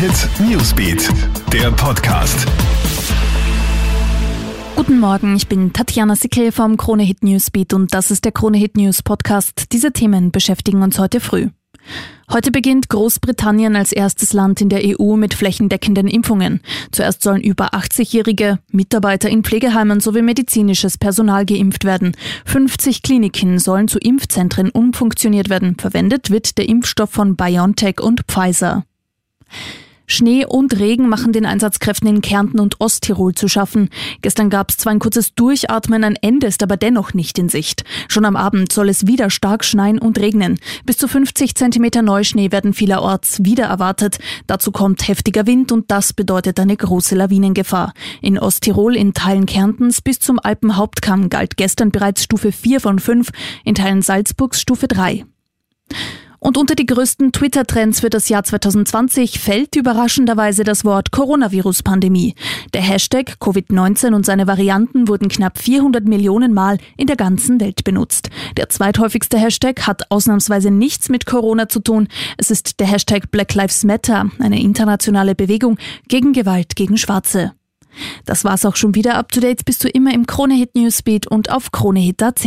Hit Newsbeat, der Podcast. Guten Morgen, ich bin Tatjana Sickel vom Krone Hit Newsbeat und das ist der Krone Hit News Podcast. Diese Themen beschäftigen uns heute früh. Heute beginnt Großbritannien als erstes Land in der EU mit flächendeckenden Impfungen. Zuerst sollen über 80-Jährige, Mitarbeiter in Pflegeheimen sowie medizinisches Personal geimpft werden. 50 Kliniken sollen zu Impfzentren umfunktioniert werden. Verwendet wird der Impfstoff von BioNTech und Pfizer. Schnee und Regen machen den Einsatzkräften in Kärnten und Osttirol zu schaffen. Gestern gab es zwar ein kurzes Durchatmen, ein Ende ist aber dennoch nicht in Sicht. Schon am Abend soll es wieder stark schneien und regnen. Bis zu 50 Zentimeter Neuschnee werden vielerorts wieder erwartet. Dazu kommt heftiger Wind und das bedeutet eine große Lawinengefahr. In Osttirol, in Teilen Kärntens bis zum Alpenhauptkamm galt gestern bereits Stufe 4 von 5, in Teilen Salzburgs Stufe 3. Und unter die größten Twitter-Trends für das Jahr 2020 fällt überraschenderweise das Wort Coronavirus-Pandemie. Der Hashtag Covid-19 und seine Varianten wurden knapp 400 Millionen Mal in der ganzen Welt benutzt. Der zweithäufigste Hashtag hat ausnahmsweise nichts mit Corona zu tun. Es ist der Hashtag Black Lives Matter, eine internationale Bewegung gegen Gewalt gegen Schwarze. Das war's auch schon wieder. Up to date bist du immer im Kronehit Newsbeat und auf kronehit.at.